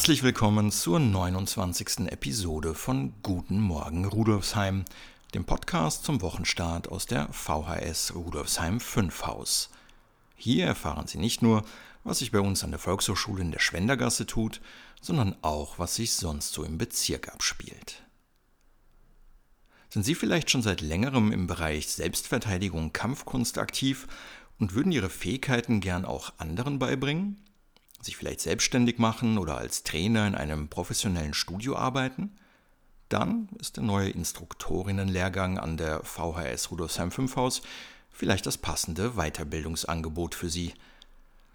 Herzlich willkommen zur 29. Episode von Guten Morgen Rudolfsheim, dem Podcast zum Wochenstart aus der VHS Rudolfsheim 5 Haus. Hier erfahren Sie nicht nur, was sich bei uns an der Volkshochschule in der Schwendergasse tut, sondern auch, was sich sonst so im Bezirk abspielt. Sind Sie vielleicht schon seit längerem im Bereich Selbstverteidigung Kampfkunst aktiv und würden Ihre Fähigkeiten gern auch anderen beibringen? Sich vielleicht selbstständig machen oder als Trainer in einem professionellen Studio arbeiten, dann ist der neue Instruktorinnenlehrgang an der VHS Rudolfsheim 5 Haus vielleicht das passende Weiterbildungsangebot für Sie.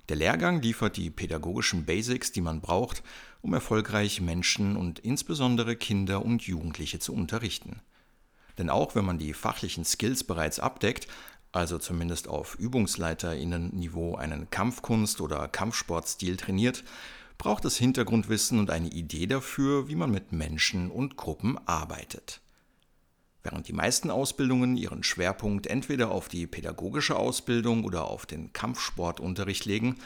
Der Lehrgang liefert die pädagogischen Basics, die man braucht, um erfolgreich Menschen und insbesondere Kinder und Jugendliche zu unterrichten. Denn auch wenn man die fachlichen Skills bereits abdeckt, also zumindest auf Übungsleiterinnenniveau einen Kampfkunst- oder Kampfsportstil trainiert, braucht es Hintergrundwissen und eine Idee dafür, wie man mit Menschen und Gruppen arbeitet. Während die meisten Ausbildungen ihren Schwerpunkt entweder auf die pädagogische Ausbildung oder auf den Kampfsportunterricht legen,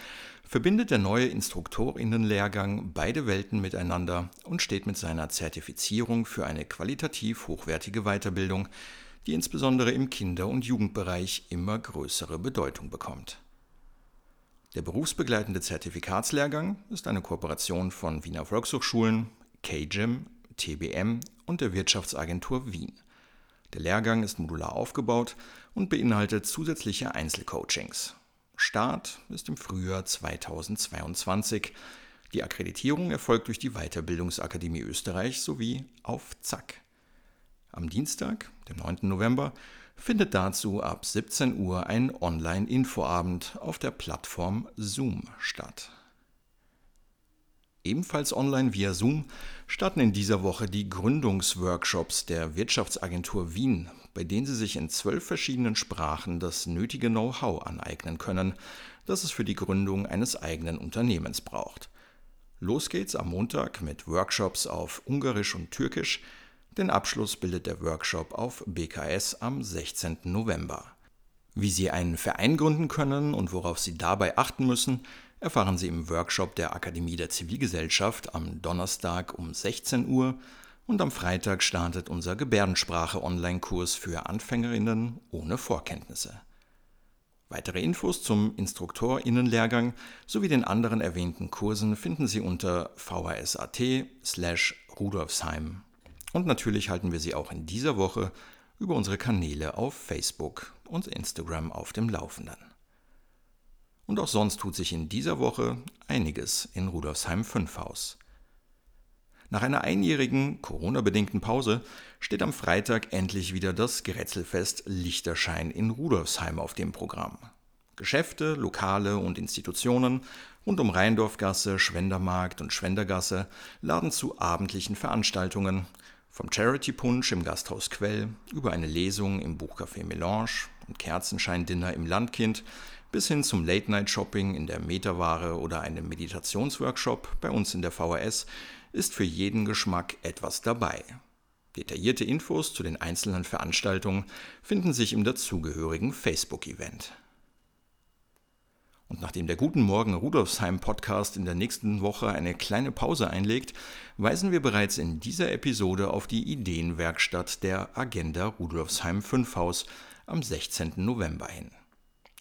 verbindet der neue Instruktorinnenlehrgang beide Welten miteinander und steht mit seiner Zertifizierung für eine qualitativ hochwertige Weiterbildung die insbesondere im Kinder- und Jugendbereich immer größere Bedeutung bekommt. Der berufsbegleitende Zertifikatslehrgang ist eine Kooperation von Wiener Volkshochschulen, KGIM, TBM und der Wirtschaftsagentur Wien. Der Lehrgang ist modular aufgebaut und beinhaltet zusätzliche Einzelcoachings. Start ist im Frühjahr 2022. Die Akkreditierung erfolgt durch die Weiterbildungsakademie Österreich sowie auf Zack. Am Dienstag, dem 9. November, findet dazu ab 17 Uhr ein Online-Infoabend auf der Plattform Zoom statt. Ebenfalls online via Zoom starten in dieser Woche die Gründungsworkshops der Wirtschaftsagentur Wien, bei denen Sie sich in zwölf verschiedenen Sprachen das nötige Know-how aneignen können, das es für die Gründung eines eigenen Unternehmens braucht. Los geht's am Montag mit Workshops auf Ungarisch und Türkisch, den Abschluss bildet der Workshop auf BKS am 16. November. Wie Sie einen Verein gründen können und worauf Sie dabei achten müssen, erfahren Sie im Workshop der Akademie der Zivilgesellschaft am Donnerstag um 16 Uhr und am Freitag startet unser Gebärdensprache-Online-Kurs für Anfängerinnen ohne Vorkenntnisse. Weitere Infos zum Instruktorinnenlehrgang sowie den anderen erwähnten Kursen finden Sie unter vhs.at slash rudolfsheim und natürlich halten wir Sie auch in dieser Woche über unsere Kanäle auf Facebook und Instagram auf dem Laufenden. Und auch sonst tut sich in dieser Woche einiges in Rudolfsheim 5 Haus. Nach einer einjährigen Corona-bedingten Pause steht am Freitag endlich wieder das Grätzelfest Lichterschein in Rudolfsheim auf dem Programm. Geschäfte, Lokale und Institutionen rund um Rheindorfgasse, Schwendermarkt und Schwendergasse laden zu abendlichen Veranstaltungen, vom Charity-Punsch im Gasthaus Quell über eine Lesung im Buchcafé Melange und Kerzenschein-Dinner im Landkind bis hin zum Late-Night-Shopping in der Meterware oder einem Meditationsworkshop bei uns in der VHS ist für jeden Geschmack etwas dabei. Detaillierte Infos zu den einzelnen Veranstaltungen finden sich im dazugehörigen Facebook-Event. Und nachdem der Guten Morgen Rudolfsheim Podcast in der nächsten Woche eine kleine Pause einlegt, weisen wir bereits in dieser Episode auf die Ideenwerkstatt der Agenda Rudolfsheim 5 Haus am 16. November hin.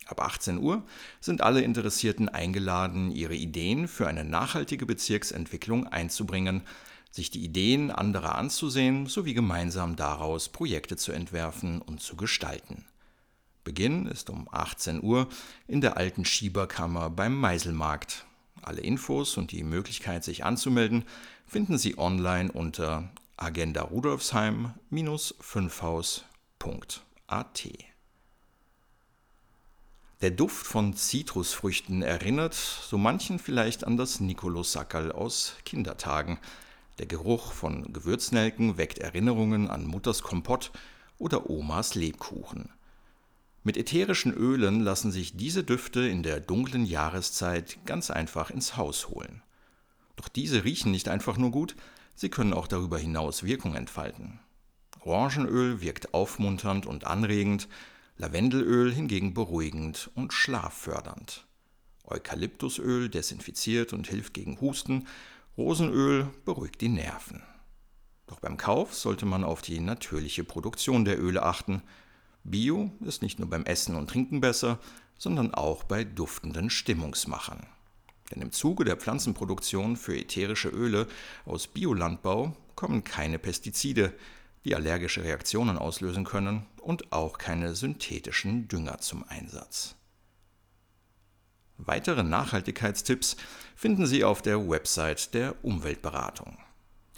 Ab 18 Uhr sind alle Interessierten eingeladen, ihre Ideen für eine nachhaltige Bezirksentwicklung einzubringen, sich die Ideen anderer anzusehen sowie gemeinsam daraus Projekte zu entwerfen und zu gestalten. Beginn ist um 18 Uhr in der alten Schieberkammer beim Meiselmarkt. Alle Infos und die Möglichkeit, sich anzumelden, finden Sie online unter agendarudolfsheim-5haus.at. Der Duft von Zitrusfrüchten erinnert so manchen vielleicht an das Nikolaus-Sackerl aus Kindertagen. Der Geruch von Gewürznelken weckt Erinnerungen an Mutters Kompott oder Omas Lebkuchen. Mit ätherischen Ölen lassen sich diese Düfte in der dunklen Jahreszeit ganz einfach ins Haus holen. Doch diese riechen nicht einfach nur gut, sie können auch darüber hinaus Wirkung entfalten. Orangenöl wirkt aufmunternd und anregend, Lavendelöl hingegen beruhigend und schlaffördernd. Eukalyptusöl desinfiziert und hilft gegen Husten, Rosenöl beruhigt die Nerven. Doch beim Kauf sollte man auf die natürliche Produktion der Öle achten. Bio ist nicht nur beim Essen und Trinken besser, sondern auch bei duftenden Stimmungsmachern. Denn im Zuge der Pflanzenproduktion für ätherische Öle aus Biolandbau kommen keine Pestizide, die allergische Reaktionen auslösen können, und auch keine synthetischen Dünger zum Einsatz. Weitere Nachhaltigkeitstipps finden Sie auf der Website der Umweltberatung.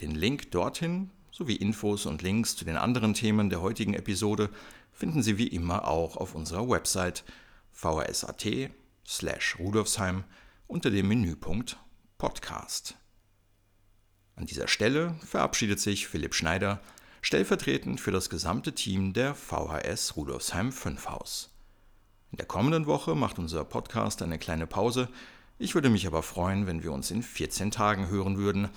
Den Link dorthin sowie Infos und Links zu den anderen Themen der heutigen Episode finden Sie wie immer auch auf unserer Website vhs.at slash rudolfsheim unter dem Menüpunkt Podcast. An dieser Stelle verabschiedet sich Philipp Schneider stellvertretend für das gesamte Team der VHS Rudolfsheim 5 Haus. In der kommenden Woche macht unser Podcast eine kleine Pause. Ich würde mich aber freuen, wenn wir uns in 14 Tagen hören würden,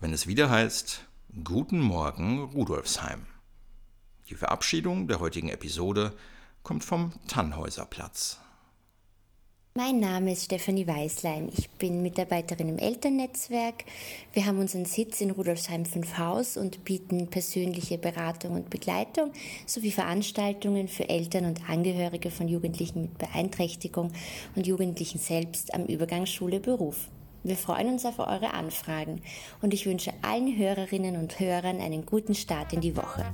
wenn es wieder heißt Guten Morgen Rudolfsheim. Die Verabschiedung der heutigen Episode kommt vom Tannhäuserplatz. Mein Name ist Stefanie Weißlein. Ich bin Mitarbeiterin im Elternnetzwerk. Wir haben unseren Sitz in Rudolfsheim 5 Haus und bieten persönliche Beratung und Begleitung sowie Veranstaltungen für Eltern und Angehörige von Jugendlichen mit Beeinträchtigung und Jugendlichen selbst am Übergang Schule-Beruf. Wir freuen uns auf eure Anfragen und ich wünsche allen Hörerinnen und Hörern einen guten Start in die Woche.